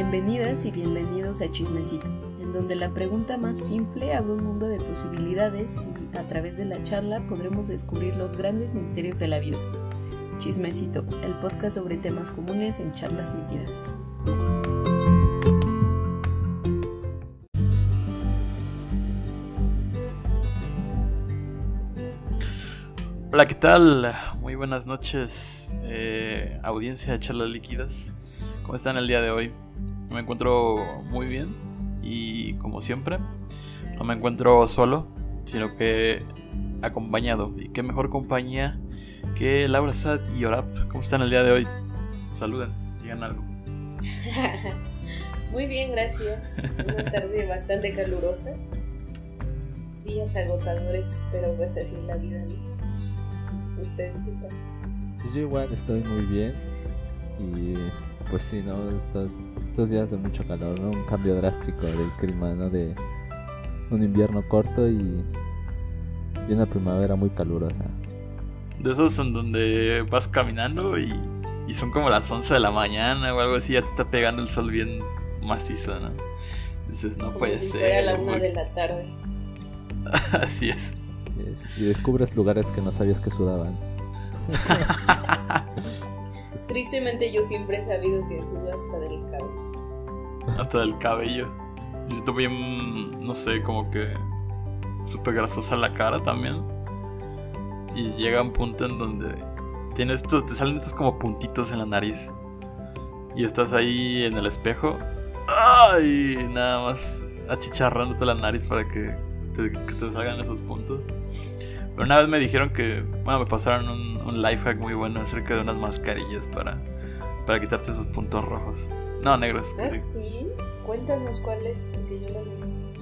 Bienvenidas y bienvenidos a Chismecito, en donde la pregunta más simple abre un mundo de posibilidades y a través de la charla podremos descubrir los grandes misterios de la vida. Chismecito, el podcast sobre temas comunes en charlas líquidas. Hola, ¿qué tal? Muy buenas noches, eh, audiencia de charlas líquidas. ¿Cómo están el día de hoy? Me encuentro muy bien y como siempre, no me encuentro solo, sino que acompañado. Y qué mejor compañía que Laura Sad y Orap. ¿Cómo están el día de hoy? Saluden, digan algo. Muy bien, gracias. Una tarde bastante calurosa. Días agotadores, pero pues así es la vida. ¿no? ¿Ustedes qué tal? Pues yo igual estoy muy bien y pues sí, ¿no? Estos, estos días de mucho calor, ¿no? Un cambio drástico del clima, ¿no? De un invierno corto y, y una primavera muy calurosa. De esos en donde vas caminando y, y son como las 11 de la mañana o algo así, ya te está pegando el sol bien macizo, ¿no? Dices, no Como puede si ser. fuera la una de la tarde. Así es. Así es. Y descubres lugares que no sabías que sudaban. Tristemente yo siempre he sabido que sudo hasta del cabello. Hasta del cabello. Yo siento bien, no sé, como que súper grasosa la cara también. Y llega un punto en donde tienes estos, te salen estos como puntitos en la nariz. Y estás ahí en el espejo. ¡Ay! Nada más achicharrándote la nariz para que te, que te salgan esos puntos. Pero una vez me dijeron que, bueno, me pasaron un, un life hack muy bueno acerca de unas mascarillas para, para quitarte esos puntos rojos. No, negros. ¿Ah, sí? Cuéntanos cuál es, porque yo lo necesito.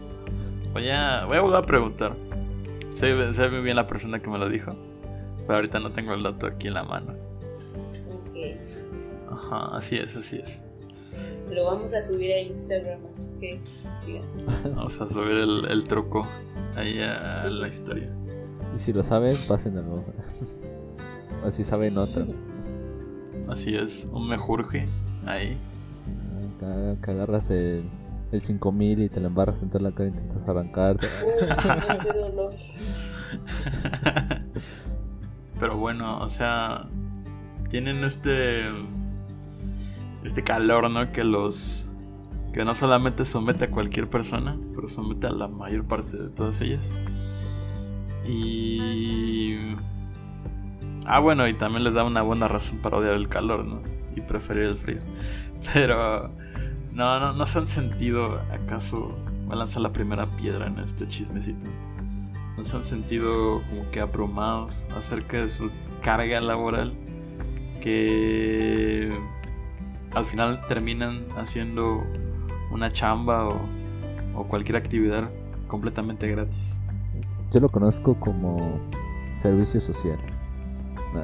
Voy a, voy a volver a preguntar. Sé, sé muy bien la persona que me lo dijo. Pero ahorita no tengo el dato aquí en la mano. Ok. Ajá, así es, así es. Lo vamos a subir a Instagram, así que sigan. Vamos a subir el, el truco ahí a la historia. Y si lo saben, pásenlo. o si saben otro. Así es, un mejurje ahí. Que, que agarras el, el 5000 y te lo embarras en toda la cara y intentas arrancarte. Pero bueno, o sea, tienen este este calor, ¿no? Que los que no solamente somete a cualquier persona, pero somete a la mayor parte de todas ellas. Y ah, bueno, y también les da una buena razón para odiar el calor, ¿no? Y preferir el frío. Pero no, no, no se han sentido acaso me lanza la primera piedra en este chismecito. ¿No se han sentido como que abrumados acerca de su carga laboral? Que al final terminan haciendo una chamba o, o cualquier actividad completamente gratis. Yo lo conozco como servicio social. No,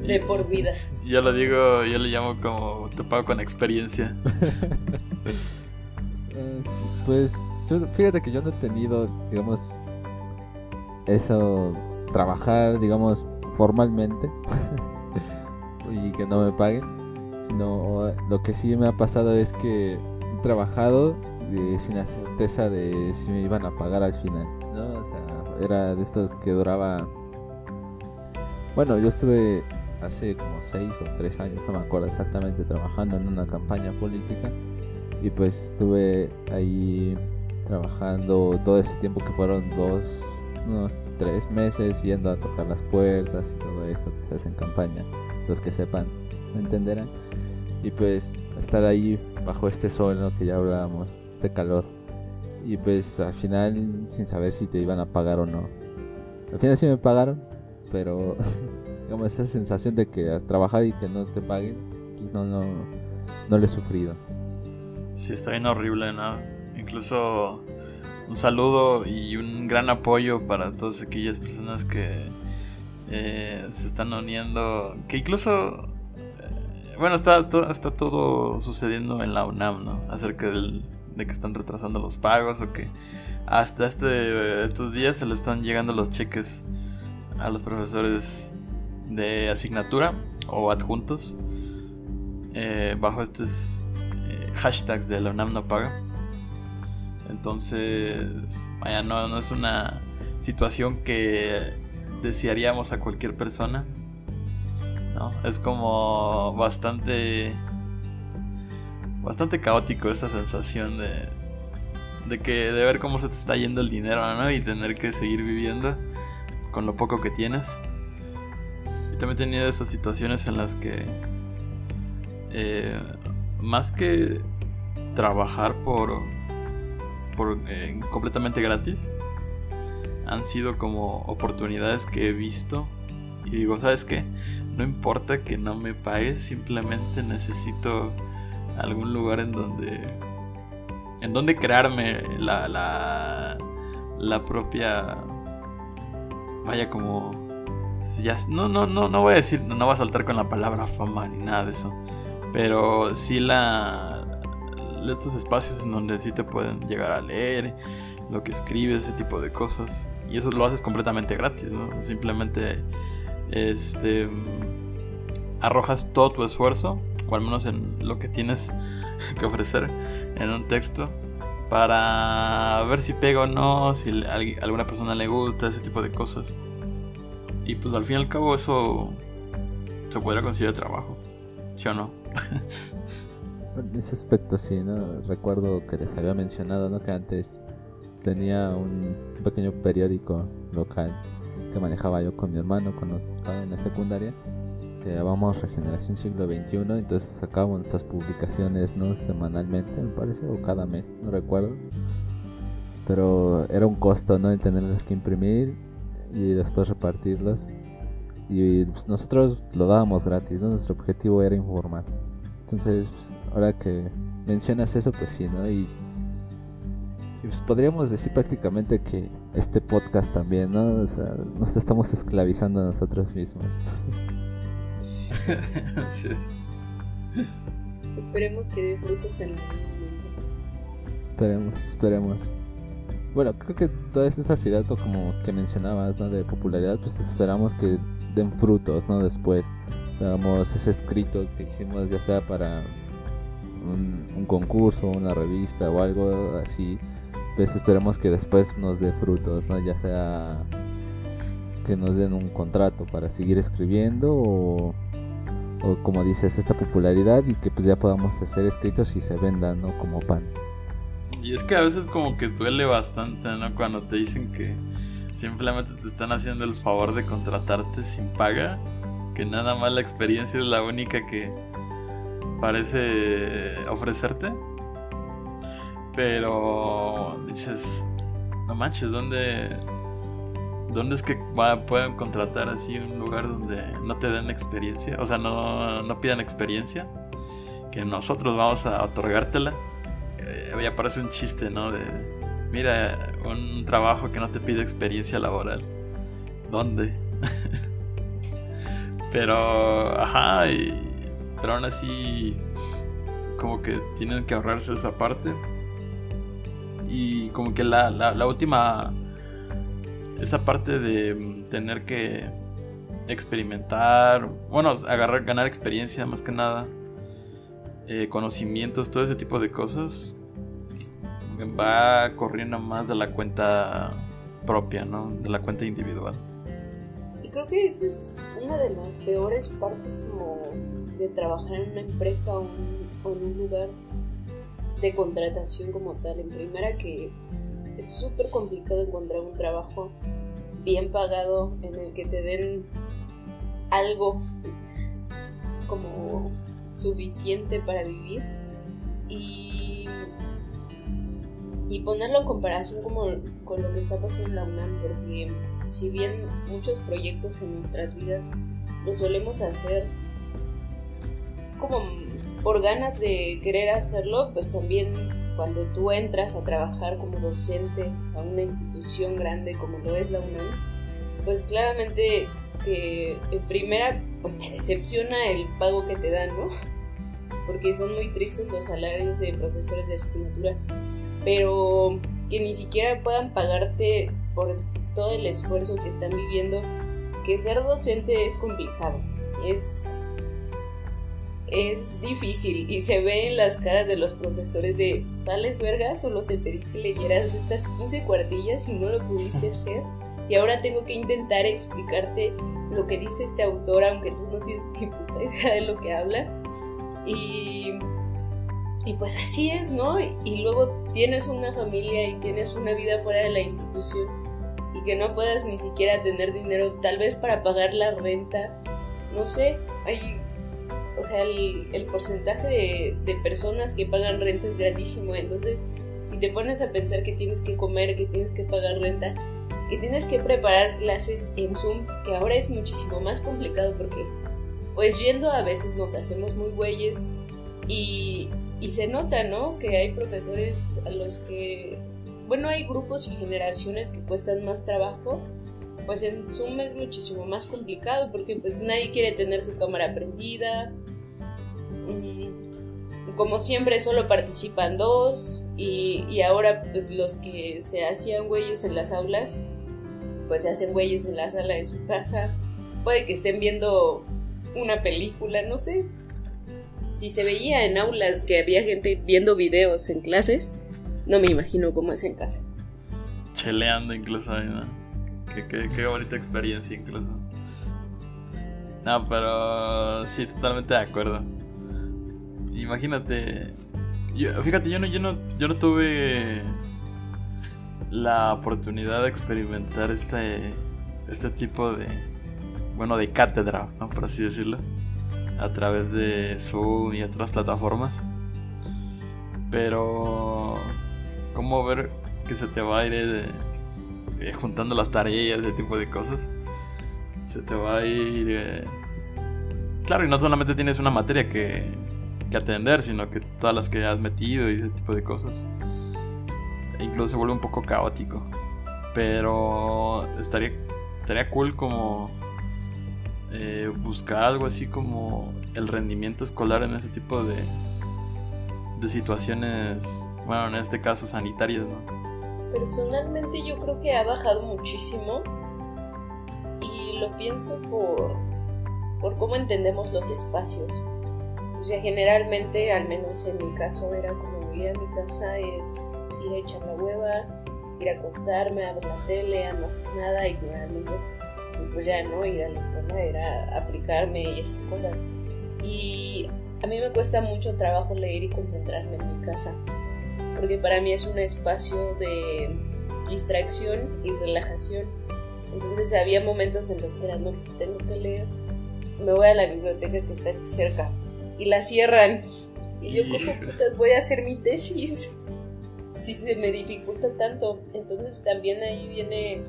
De por vida. Yo lo digo, yo le llamo como te pago con experiencia. Eh, Pues yo- fíjate que yo no he tenido, digamos, eso, trabajar, digamos, formalmente y que no me paguen, sino lo que sí me ha pasado es que he trabajado sin la certeza de si me iban a pagar al final, ¿no? O sea, era de estos que duraba... Bueno, yo estuve hace como 6 o 3 años, no me acuerdo exactamente, trabajando en una campaña política y pues estuve ahí trabajando todo ese tiempo que fueron dos, unos tres meses yendo a tocar las puertas y todo esto que se hace en campaña. Los que sepan entenderán. Y pues estar ahí bajo este sol que ya hablábamos, este calor. Y pues al final sin saber si te iban a pagar o no. Al final sí me pagaron, pero digamos esa sensación de que trabajar y que no te paguen, pues no, no, no lo he sufrido. Sí, está bien horrible, ¿no? Incluso un saludo y un gran apoyo para todas aquellas personas que eh, se están uniendo. Que incluso, eh, bueno, está, está todo sucediendo en la UNAM, ¿no? Acerca del, de que están retrasando los pagos o que hasta este, estos días se le están llegando los cheques a los profesores de asignatura o adjuntos. eh, bajo estos eh, hashtags de la UNAM no paga. Entonces, vaya, no, no es una situación que desearíamos a cualquier persona. ¿no? Es como bastante bastante caótico esa sensación de de que de ver cómo se te está yendo el dinero. Y tener que seguir viviendo con lo poco que tienes. Y también he tenido esas situaciones en las que eh, más que trabajar por por eh, completamente gratis han sido como oportunidades que he visto y digo, ¿sabes qué? No importa que no me pagues, simplemente necesito algún lugar en donde en donde crearme la la, propia vaya como ya no no no no voy a decir no, no voy a saltar con la palabra fama ni nada de eso pero sí la estos espacios en donde sí te pueden llegar a leer lo que escribes ese tipo de cosas y eso lo haces completamente gratis no simplemente este arrojas todo tu esfuerzo o al menos en lo que tienes que ofrecer en un texto para ver si pega o no, si a alguna persona le gusta, ese tipo de cosas. Y pues al fin y al cabo eso se podría considerar trabajo, ¿sí o no? en ese aspecto sí, ¿no? Recuerdo que les había mencionado, ¿no? Que antes tenía un pequeño periódico local que manejaba yo con mi hermano cuando estaba en la secundaria que llamamos Regeneración Siglo XXI, entonces sacábamos nuestras publicaciones no semanalmente, me parece, o cada mes, no recuerdo. Pero era un costo, ¿no? El tenerlas que imprimir y después repartirlos. Y pues, nosotros lo dábamos gratis, ¿no? Nuestro objetivo era informar. Entonces, pues, ahora que mencionas eso, pues sí, ¿no? Y, pues, podríamos decir prácticamente que este podcast también, ¿no? O sea, nos estamos esclavizando a nosotros mismos. Esperemos que dé frutos en algún momento. Esperemos, esperemos. Bueno, creo que toda esta ciudad, como que mencionabas, ¿no? De popularidad, pues esperamos que den frutos, ¿no? Después, digamos, ese escrito que hicimos, ya sea para un, un concurso, una revista o algo así, pues esperemos que después nos dé frutos, ¿no? Ya sea que nos den un contrato para seguir escribiendo o o como dices, esta popularidad y que pues ya podamos hacer escritos y se vendan, ¿no? Como pan. Y es que a veces como que duele bastante, ¿no? Cuando te dicen que simplemente te están haciendo el favor de contratarte sin paga, que nada más la experiencia es la única que parece ofrecerte. Pero dices, no manches, ¿dónde, ¿Dónde es que pueden contratar así un lugar donde no te den experiencia? O sea, no, no pidan experiencia. Que nosotros vamos a otorgártela. Eh, ya parece un chiste, ¿no? De, mira, un trabajo que no te pide experiencia laboral. ¿Dónde? pero, ajá, y, pero aún así, como que tienen que ahorrarse esa parte. Y como que la, la última esa parte de mm, tener que experimentar, bueno, agarrar, ganar experiencia más que nada, eh, conocimientos, todo ese tipo de cosas, va corriendo más de la cuenta propia, ¿no? De la cuenta individual. Y creo que esa es una de las peores partes como de trabajar en una empresa o, o en un lugar de contratación como tal. En primera que es súper complicado encontrar un trabajo bien pagado en el que te den algo como suficiente para vivir y, y ponerlo en comparación como con lo que está pasando en la UNAM porque si bien muchos proyectos en nuestras vidas lo solemos hacer como por ganas de querer hacerlo pues también cuando tú entras a trabajar como docente a una institución grande como lo es la UNAM, pues claramente que en primera pues te decepciona el pago que te dan, ¿no? Porque son muy tristes los salarios de profesores de asignatura, pero que ni siquiera puedan pagarte por todo el esfuerzo que están viviendo, que ser docente es complicado, es es difícil y se ve en las caras de los profesores de vales verga, solo te pedí que leyeras estas 15 cuartillas y no lo pudiste hacer. Y ahora tengo que intentar explicarte lo que dice este autor aunque tú no tienes ni puta idea de lo que habla y, y pues así es, ¿no? Y, luego tienes una familia y tienes una vida fuera de la institución y que no puedas ni siquiera tener dinero tal vez para pagar la renta, no sé, hay o sea, el, porcentaje de, de, personas que pagan renta es grandísimo. Entonces, si te pones a pensar que tienes que comer, que tienes que pagar renta, que tienes que preparar clases en Zoom, que ahora es muchísimo más complicado porque, pues yendo a veces nos hacemos muy güeyes y, y se nota, ¿no? Que hay profesores a los que, bueno, hay grupos y generaciones que cuestan más trabajo pues en Zoom es muchísimo más complicado porque pues nadie quiere tener su cámara prendida. Mm, como siempre solo participan dos y, ahora pues los que se hacían güeyes en las aulas pues se hacen güeyes en la sala de su casa. Puede que estén viendo una película, no sé. Si se veía en aulas que había gente viendo videos en clases, no me imagino cómo es en casa. Cheleando incluso ¿no? Qué, bonita experiencia incluso. No, pero sí, totalmente de acuerdo. Imagínate. fíjate, yo no, yo no, yo no tuve la oportunidad de experimentar este, este tipo de, bueno, de cátedra, ¿no? por así decirlo, a través de Zoom y otras plataformas. Pero, ¿cómo ver que se te va a ir de, eh, juntando las tareas, ese tipo de cosas, se te va a ir... Eh, claro, y no solamente tienes una materia que, atender, sino que todas las que has metido y ese tipo de cosas. Incluso se vuelve un poco caótico. Pero estaría, estaría cool como eh, buscar algo así como el rendimiento escolar en ese tipo de, de situaciones, bueno, en este caso sanitarias, ¿no? personalmente yo creo que ha bajado muchísimo y lo pienso por, por cómo entendemos los espacios. Sea, generalmente, al menos en mi caso, era como ir a mi casa es ir a echar la hueva, ir a acostarme, a ver la tele, a no hacer nada, ignorar al mundo. Y pues ya no, ir a la escuela era aplicarme y esas cosas. Y a mí me cuesta mucho trabajo leer y concentrarme en mi casa porque para mí es un espacio de distracción y relajación. Entonces había momentos en los que era, no, pues tengo que leer, me voy a la biblioteca que está aquí cerca y la cierran. Y yo como putas voy a hacer mi tesis si se me dificulta tanto. Entonces también ahí viene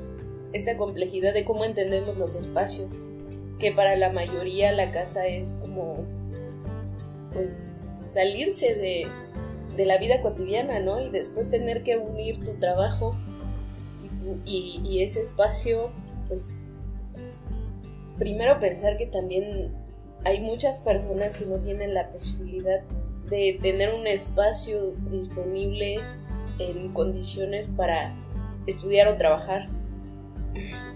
esta complejidad de cómo entendemos los espacios, que para la mayoría la casa es como pues salirse de, de la vida cotidiana, ¿no? Y después tener que unir tu trabajo y, y, ese espacio, pues primero pensar que también hay muchas personas que no tienen la posibilidad de tener un espacio disponible en condiciones para estudiar o trabajar.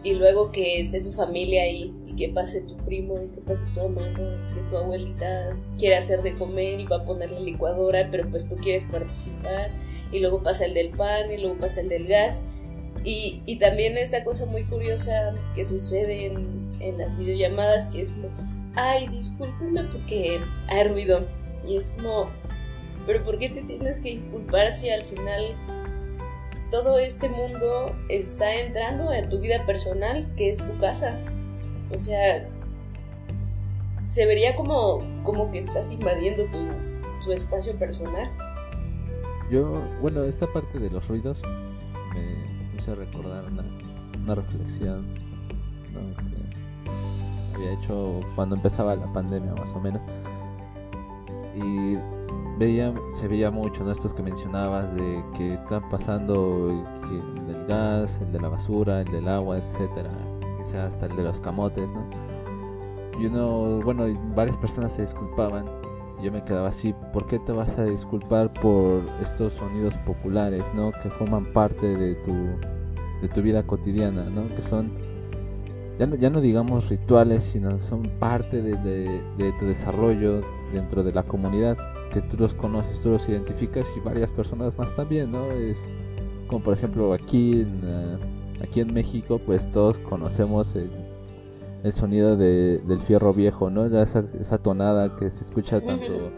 Y luego que esté tu familia ahí y que pase tu primo y que pase tu hermano, que tu abuelita quiere hacer de comer y va a poner la licuadora, pero pues tú quieres participar. Y luego pasa el del pan y luego pasa el del gas. Y, y también esta cosa muy curiosa que sucede en, en las videollamadas que es ay, discúlpeme porque hay ruido y es como, pero ¿por qué te tienes que disculpar si al final todo este mundo está entrando en tu vida personal, que es tu casa. O sea, se vería como, como que estás invadiendo tu, espacio personal. Yo, bueno, esta parte de los ruidos me hizo recordar una, una reflexión que había hecho cuando empezaba la pandemia más o menos. Y veía, se veía mucho, ¿no? Estos que mencionabas de que están pasando el, del gas, el de la basura, el del agua, etcétera, quizás hasta el de los camotes, ¿no? Y uno, bueno, varias personas se disculpaban. Yo me quedaba así, ¿por qué te vas a disculpar por estos sonidos populares, ¿no? Que forman parte de tu, de tu vida cotidiana, ¿no? Que son ya no, ya no digamos rituales, sino son parte de, de, de tu desarrollo dentro de la comunidad, que tú los conoces, tú los identificas y varias personas más también, ¿no? Es como por ejemplo aquí en, eh, aquí en México, pues todos conocemos el, el sonido de, del fierro viejo, ¿no? Esa, esa tonada que se escucha tanto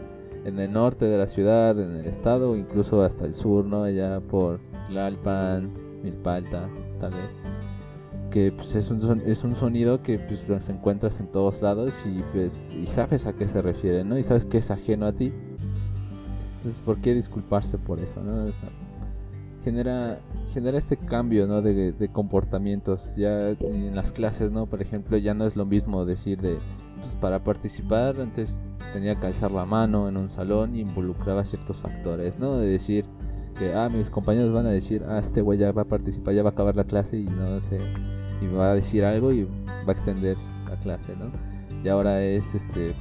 en el norte de la ciudad, en el estado, incluso hasta el sur, ¿no? Allá por Tlalpan, Milpalta, tal vez. Que pues, es, un, es un sonido que pues los encuentras en todos lados y pues y sabes a qué se refiere, ¿no? Y sabes que es ajeno a ti. Entonces, ¿por qué disculparse por eso, no? Genera genera este cambio, ¿no? De, de comportamientos. Ya en las clases, ¿no? Por ejemplo, ya no es lo mismo decir de pues para participar antes tenía que alzar la mano en un salón y involucraba ciertos factores, ¿no? De decir que, ah, mis compañeros van a decir, ah, este güey ya va a participar, ya va a acabar la clase y no sé, y va a decir algo y va a extender la clase, ¿no? Y ahora es, este,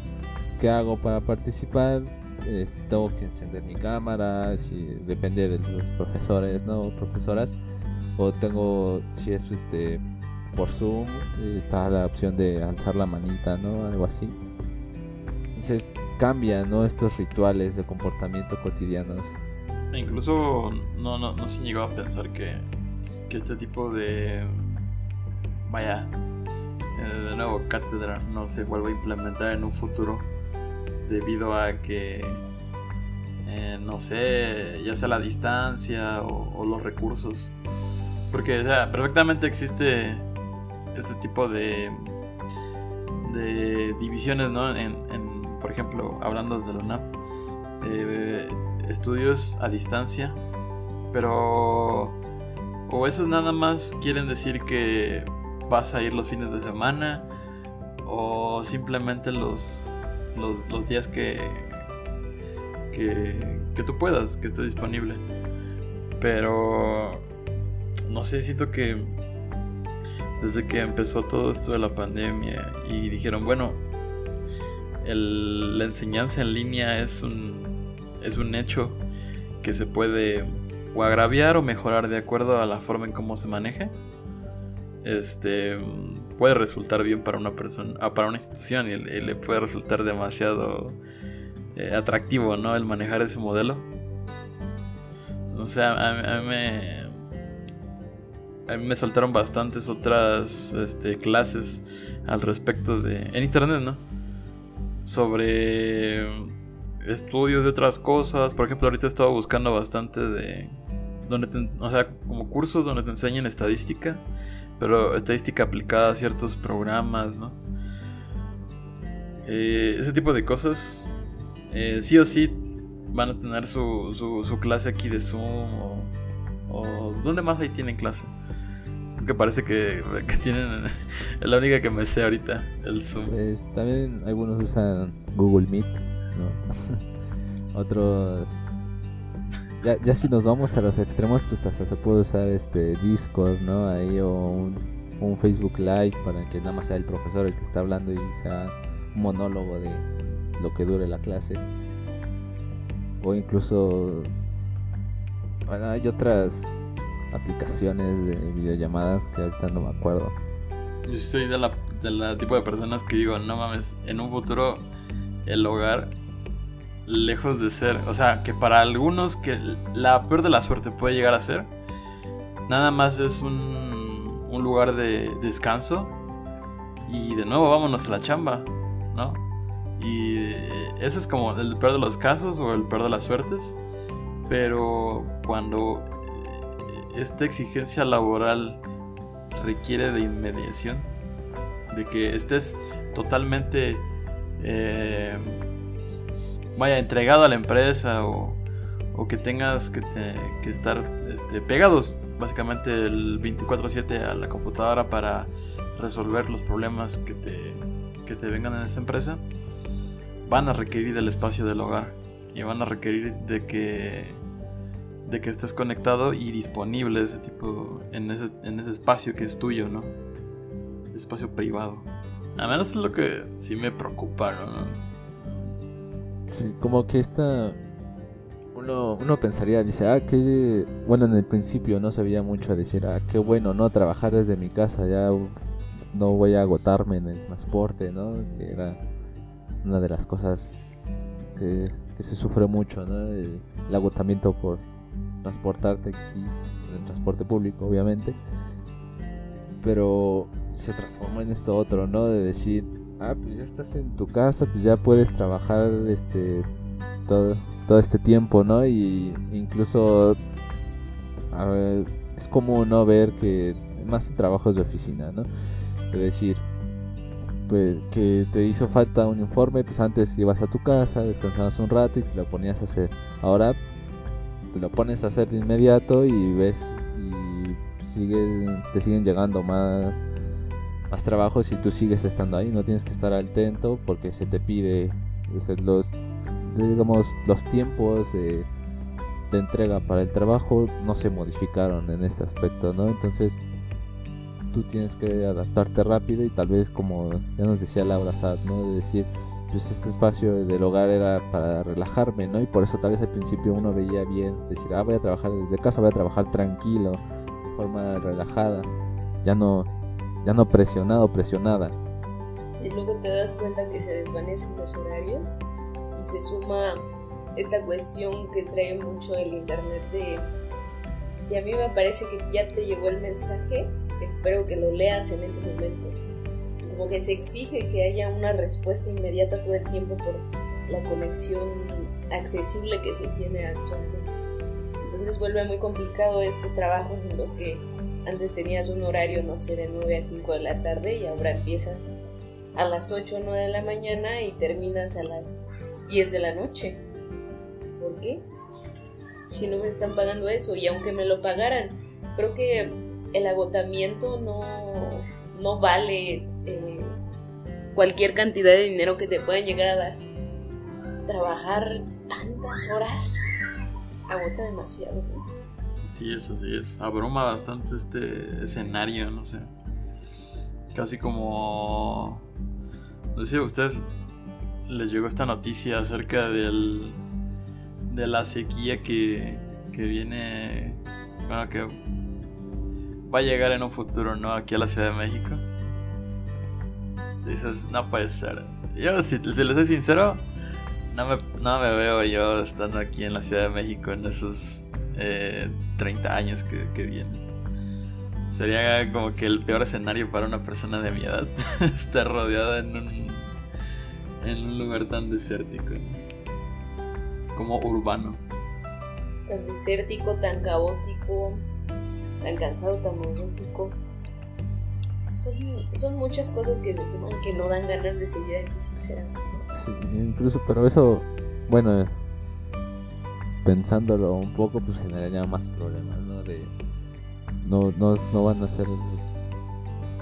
¿qué hago para participar? Este, tengo que encender mi cámara, si depende de los profesores, ¿no? Profesoras, o tengo, si es, este, por Zoom, está la opción de alzar la manita, ¿no? Algo así. Entonces cambia, ¿no? Estos rituales de comportamiento cotidianos. Incluso no, no, no se llegó a pensar que, que este tipo de. Vaya. eh, de nuevo, cátedra no se vuelva a implementar en un futuro. Debido a que. eh, no sé, ya sea la distancia o, los recursos. Porque, perfectamente existe este tipo de. de divisiones, ¿no? En, en, por ejemplo, hablando desde la UNAM. eh, estudios a distancia, pero o esos nada más quieren decir que vas a ir los fines de semana o simplemente los los, días que, que que tú puedas, que esté disponible. Pero no sé, siento que desde que empezó todo esto de la pandemia y dijeron, bueno, el- la enseñanza en línea es un es un hecho que se puede o agraviar o mejorar de acuerdo a la forma en cómo se maneje. Este puede resultar bien para una persona, ah, para una institución y, le- puede resultar demasiado eh, atractivo, ¿no? El manejar ese modelo. O sea, a, a mí me a mí me saltaron bastantes otras este, clases al respecto de en internet, ¿no? Sobre estudios de otras cosas. Por ejemplo, ahorita estaba buscando bastante de. Donde te- o sea, como cursos donde te enseñan estadística. Pero estadística aplicada a ciertos programas, ¿no? Eh, ese tipo de cosas. eh, sí o sí van a tener su, su, clase aquí de Zoom. O, o. ¿Dónde más ahí tienen clase? Es que parece que, que tienen. Es la única que me sé ahorita, el Zoom. Pues también algunos usan Google Meet, ¿no? Otros... Ya, ya si nos vamos a los extremos, pues hasta se puede usar este Discord, ¿no? Ahí o un, Facebook Live para que nada más sea el profesor el que está hablando y sea un monólogo de lo que dure la clase. O incluso... Bueno, hay otras aplicaciones de videollamadas que ahorita no me acuerdo. Yo soy de la, de la tipo de personas que digo, no mames, en un futuro el hogar, lejos de ser, o sea, que para algunos que la peor de la suerte puede llegar a ser, nada más es un, lugar de descanso y de nuevo vámonos a la chamba, ¿no? Y ese es como el peor de los casos o el peor de las suertes, pero cuando eh, esta exigencia laboral requiere de inmediación, de que estés totalmente, eh, vaya, entregado a la empresa o, o que tengas que, te- que estar este, pegados básicamente el 24/7 a la computadora para resolver los problemas que te, que te vengan en esa empresa, van a requerir el espacio del hogar y van a requerir de que de que estés conectado y disponible ese tipo en ese, en ese espacio que es tuyo, ¿no? Espacio privado. A menos es lo que sí me preocupa, ¿no? Sí, como que esta. Uno, uno pensaría, dice, ah, que. Bueno, en el principio no sabía mucho decir, ah, qué bueno, ¿no? Trabajar desde mi casa, ya. no voy a agotarme en el transporte, ¿no? Era una de las cosas que, se sufre mucho, ¿no? El, agotamiento por transportarte aquí en el transporte público, obviamente. Pero se transforma en esto otro, ¿no? De decir, ah, pues ya estás en tu casa, pues ya puedes trabajar este todo, todo este tiempo, ¿no? Y incluso es como no ver que más trabajos de oficina, ¿no? Es decir, pues que te hizo falta un informe, pues antes ibas a tu casa, descansabas un rato y te lo ponías a hacer. Ahora te lo pones a hacer de inmediato y ves y sigue, te siguen llegando más más trabajos y tú sigues estando ahí, no tienes que estar atento porque se te pide los digamos los tiempos de de entrega para el trabajo no se modificaron en este aspecto, ¿no? Entonces tú tienes que adaptarte rápido y tal vez como ya nos decía Laura Sad, ¿no? De decir, pues este espacio del hogar era para relajarme, ¿no? Y por eso tal vez al principio uno veía bien, decir, ah, voy a trabajar desde casa, voy a trabajar tranquilo, de forma relajada, ya no, ya no presionado, presionada. Y luego te das cuenta que se desvanecen los horarios y se suma esta cuestión que trae mucho el internet de si a mí me parece que ya te llegó el mensaje, espero que lo leas en ese momento. Como que se exige que haya una respuesta inmediata todo el tiempo por la conexión accesible que se tiene actualmente. Entonces vuelve muy complicado estos trabajos en los que antes tenías un horario, no sé, de 9 a 5 de la tarde y ahora empiezas a las 8 o 9 de la mañana y terminas a las 10 de la noche. ¿por qué? Si no me están pagando eso y aunque me lo pagaran, creo que el agotamiento no, no vale eh, cualquier cantidad de dinero que te puedan llegar a dar. Trabajar tantas horas agota demasiado. Sí, eso sí es. Abruma bastante este escenario, no sé. Casi como... No sé si a ustedes les llegó esta noticia acerca del de la sequía que, que viene, bueno, que va a llegar en un futuro, ¿no? Aquí a la Ciudad de México. Dices, no puede ser. Yo, si, si les soy sincero, no no me veo yo estando aquí en la Ciudad de México en esos 30 eh, años que, que vienen. Sería como que el peor escenario para una persona de mi edad estar rodeada en un, en un lugar tan desértico como urbano. Tan desértico, tan caótico, tan cansado, tan monótico. Son, son, muchas cosas que se suman que no dan ganas de seguir aquí, sinceramente. Sí, incluso, pero eso, bueno, pensándolo un poco, pues generaría más problemas, ¿no? No, no, no van a ser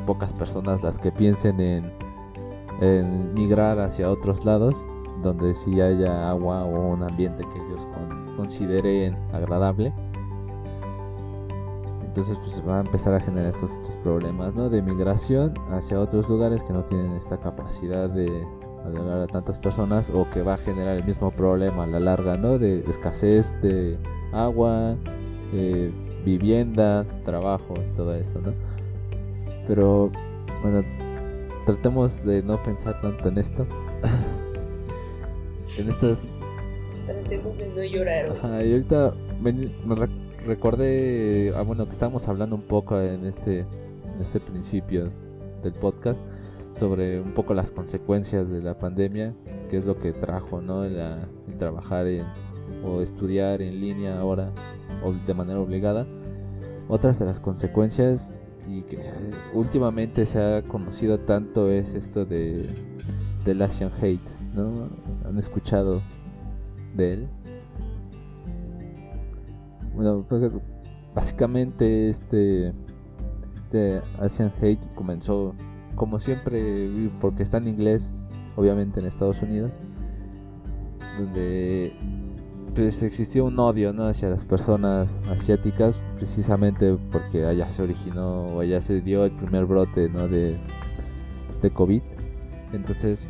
pocas personas las que piensen en, migrar hacia otros lados donde sí haya agua o un ambiente que ellos consideren agradable. Entonces pues va a empezar a generar estos, problemas ¿no? de migración hacia otros lugares que no tienen esta capacidad de llegar a tantas personas o que va a generar el mismo problema a la larga ¿no? de, escasez de agua, vivienda, trabajo, todo esto. ¿no? Pero bueno, tratemos de no pensar tanto en esto. en estas... Tratemos de no llorar. y ahorita me, recordé, ah, bueno, que estábamos hablando un poco en este, en este principio del podcast sobre un poco las consecuencias de la pandemia, qué es lo que trajo, ¿no? La, trabajar en, o estudiar en línea ahora o de manera obligada. Otras de las consecuencias y que últimamente se ha conocido tanto es esto de del Asian Hate, ¿no? ¿Han escuchado de él? Bueno, pues, básicamente este, este Asian Hate comenzó como siempre porque está en inglés, obviamente en Estados Unidos, donde pues existió un odio ¿no? hacia las personas asiáticas precisamente porque allá se originó o allá se dio el primer brote ¿no? de, de COVID entonces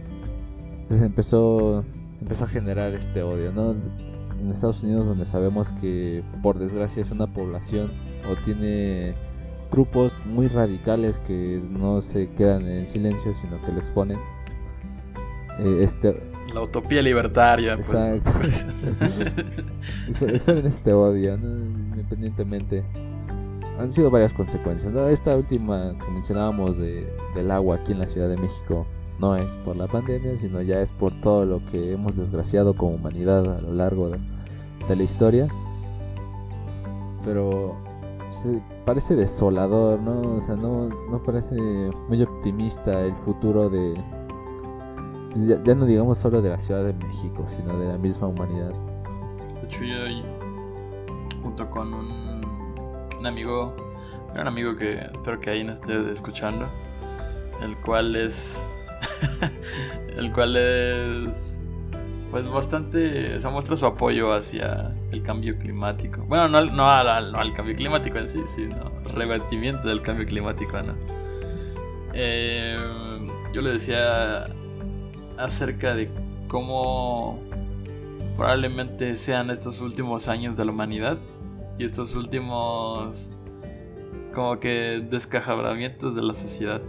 pues empezó, empezó a generar este odio, ¿no? En Estados Unidos donde sabemos que por desgracia es una población o tiene grupos muy radicales que no se quedan en silencio, sino que lo exponen. Eh, este, La utopía libertaria. pues. Exacto. Exponen este odio, ¿no? independientemente. Han sido varias consecuencias. ¿no? Esta última que mencionábamos de, del agua aquí en la Ciudad de México no es por la pandemia, sino ya es por todo lo que hemos desgraciado como humanidad a lo largo de, de la historia. Pero parece desolador, ¿no? O sea, no, no parece muy optimista el futuro de... pues ya, no digamos solo de la Ciudad de México, sino de la misma humanidad. De hecho, yo junto con un, un amigo, un amigo que espero que ahí no estés escuchando, el cual es, el cual es, pues bastante, o sea, muestra su apoyo hacia el cambio climático. Bueno, no, al- no al cambio climático en sí, sino revertimiento del cambio climático, ¿no? Eh, yo le decía acerca de cómo probablemente sean estos últimos años de la humanidad y estos últimos como que descajabramientos de la sociedad.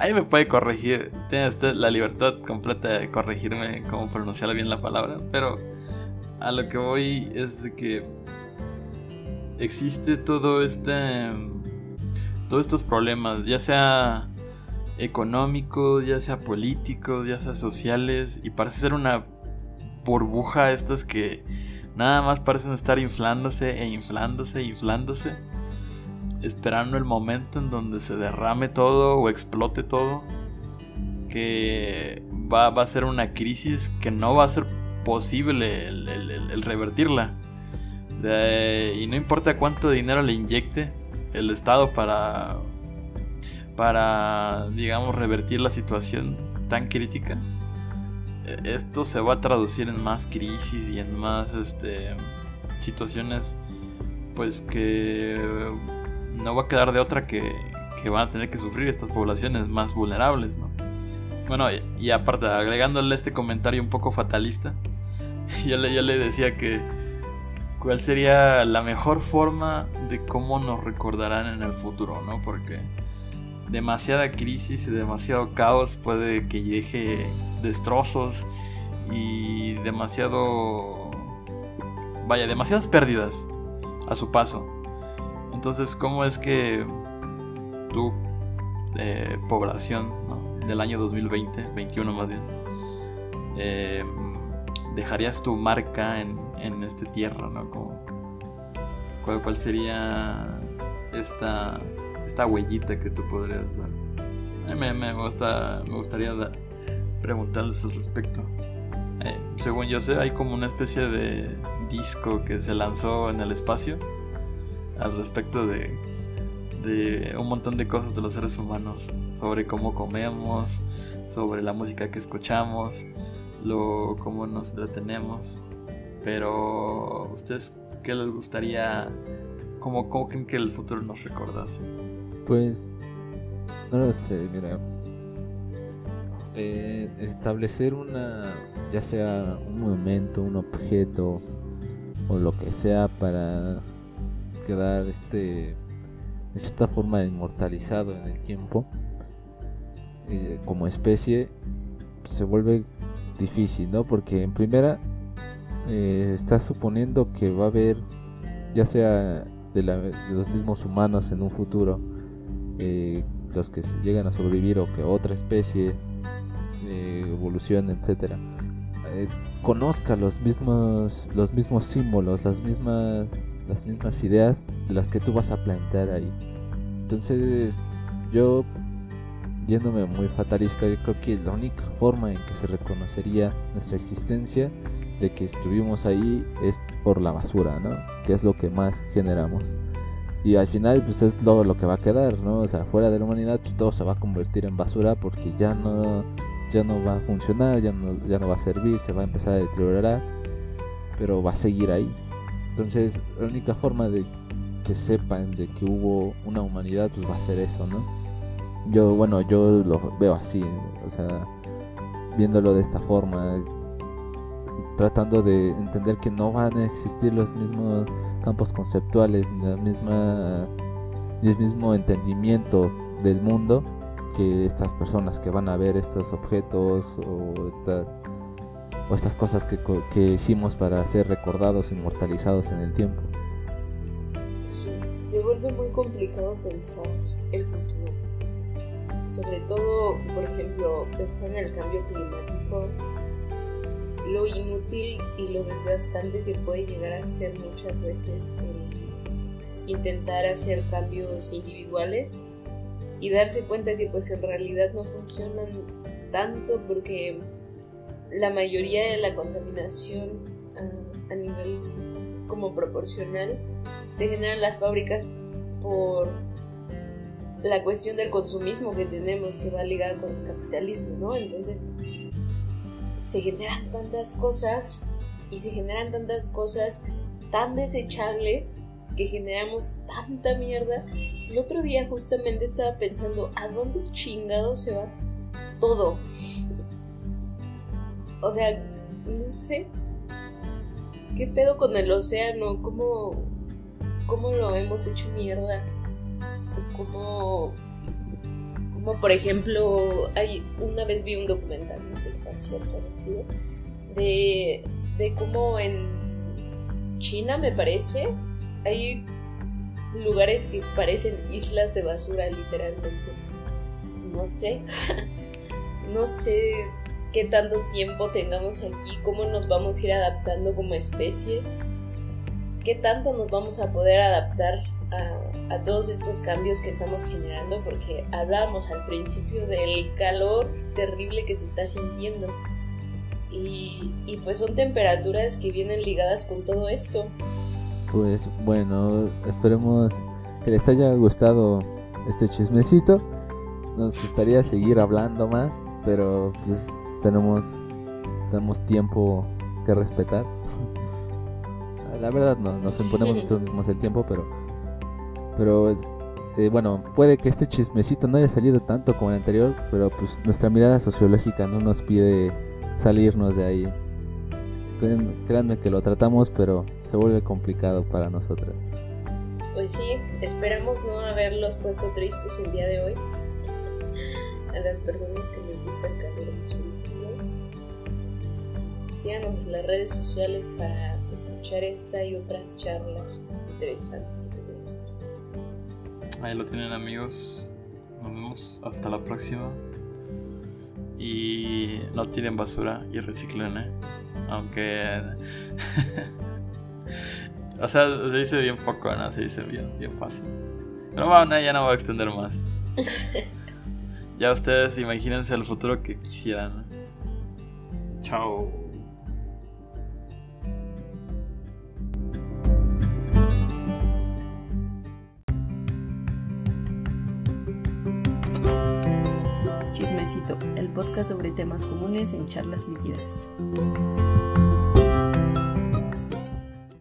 Ahí me puede corregir, tiene la libertad completa de corregirme cómo pronunciar bien la palabra, pero a lo que voy es de que existe todo este todos estos problemas, ya sea económicos, ya sea políticos, ya sea sociales, y parece ser una burbuja estas que nada más parecen estar inflándose e inflándose e inflándose, esperando el momento en donde se derrame todo o explote todo, que va, va a ser una crisis que no va a ser posible el, revertirla. Y no importa cuánto dinero le inyecte el Estado para, para, digamos, revertir la situación tan crítica, eh, esto se va a traducir en más crisis y en más este, situaciones, pues que no va a quedar de otra que, que van a tener que sufrir estas poblaciones más vulnerables, ¿no? Bueno, y, aparte, agregándole este comentario un poco fatalista, yo le, yo le decía que cuál sería la mejor forma de cómo nos recordarán en el futuro, ¿no? Porque demasiada crisis y demasiado caos puede que deje destrozos y demasiado... Vaya, demasiadas pérdidas a su paso. Entonces, ¿cómo es que tu eh, población del año 2020, 21 más bien, eh, dejarías tu marca en, en esta tierra, ¿no? Como, ¿cuál, ¿Cuál sería esta, esta huellita que tú podrías dar? Me, me, gusta, me gustaría preguntarles al respecto. Eh, según yo sé, hay como una especie de disco que se lanzó en el espacio al respecto de, de un montón de cosas de los seres humanos, sobre cómo comemos, sobre la música que escuchamos, lo cómo nos entretenemos. Pero ustedes qué les gustaría cómo, cómo creen que el futuro nos recordase? Pues no lo sé, mira. Eh, establecer una, ya sea un momento, un objeto o lo que sea para quedar este de cierta forma inmortalizado en el tiempo eh, como especie se vuelve difícil, ¿no? Porque en primera eh, estás suponiendo que va a haber ya sea de, la- de los mismos humanos en un futuro eh, los que llegan a sobrevivir o que otra especie evolucione, etcétera, conozca los mismos los mismos símbolos, las mismas las mismas ideas de las que tú vas a plantear ahí. Entonces, yo yéndome muy fatalista, yo creo que la única forma en que se reconocería nuestra existencia de que estuvimos ahí es por la basura, ¿no? Que es lo que más generamos. Y al final, pues es lo, lo que va a quedar, ¿no? O sea, fuera de la humanidad, pues todo se va a convertir en basura porque ya no, ya no va a funcionar, ya no, ya no va a servir, se va a empezar a deteriorar, pero va a seguir ahí. Entonces, la única forma de que sepan de que hubo una humanidad, pues va a ser eso, ¿no? Yo, bueno, yo lo veo así, o sea, viéndolo de esta forma, tratando de entender que no van a existir los mismos campos conceptuales, ni la misma ni el mismo entendimiento del mundo que estas personas que van a ver estos objetos o, o estas cosas que, que hicimos para ser recordados, inmortalizados en el tiempo. Sí, se vuelve muy complicado pensar el futuro. Sobre todo, por ejemplo, pensar en el cambio climático, lo inútil y lo desgastante que puede llegar a ser muchas veces intentar hacer cambios individuales y darse cuenta que pues en realidad no funcionan tanto porque la mayoría de la contaminación a, a nivel como proporcional se genera en las fábricas por la cuestión del consumismo que tenemos que va ligada con el capitalismo, ¿no? Entonces se generan tantas cosas y se generan tantas cosas tan desechables que generamos tanta mierda. El otro día justamente estaba pensando, ¿a dónde chingado se va todo? O sea, no sé. ¿Qué pedo con el océano? ¿Cómo, cómo lo hemos hecho mierda? ¿Cómo, como por ejemplo, hay, una vez vi un documental, no sé qué tan cierto de, de cómo en China, me parece, hay lugares que parecen islas de basura, literalmente. No sé. no sé qué tanto tiempo tengamos aquí, cómo nos vamos a ir adaptando como especie, qué tanto nos vamos a poder adaptar a, a, todos estos cambios que estamos generando, porque hablábamos al principio del calor terrible que se está sintiendo. Y, y pues son temperaturas que vienen ligadas con todo esto. Pues bueno, esperemos que les haya gustado este chismecito. Nos gustaría seguir hablando más, pero pues tenemos, tenemos tiempo que respetar. La verdad no, nos imponemos nosotros mismos el tiempo, pero, pero eh, bueno, puede que este chismecito no haya salido tanto como el anterior, pero pues nuestra mirada sociológica no nos pide salirnos de ahí. Créanme que lo tratamos, pero se vuelve complicado para nosotras. Pues sí, esperamos no haberlos puesto tristes el día de hoy. A las personas que les gusta el calor Síganos en las redes sociales para escuchar esta y otras charlas interesantes que tenemos. Ahí lo tienen amigos. Nos vemos hasta la próxima. Y no tiren basura y reciclen, ¿eh? Aunque... o sea, se dice bien poco, ¿no? Se dice bien, bien fácil. Pero bueno, ya no voy a extender más. ya ustedes imagínense el futuro que quisieran. Chao. El podcast sobre temas comunes en charlas líquidas.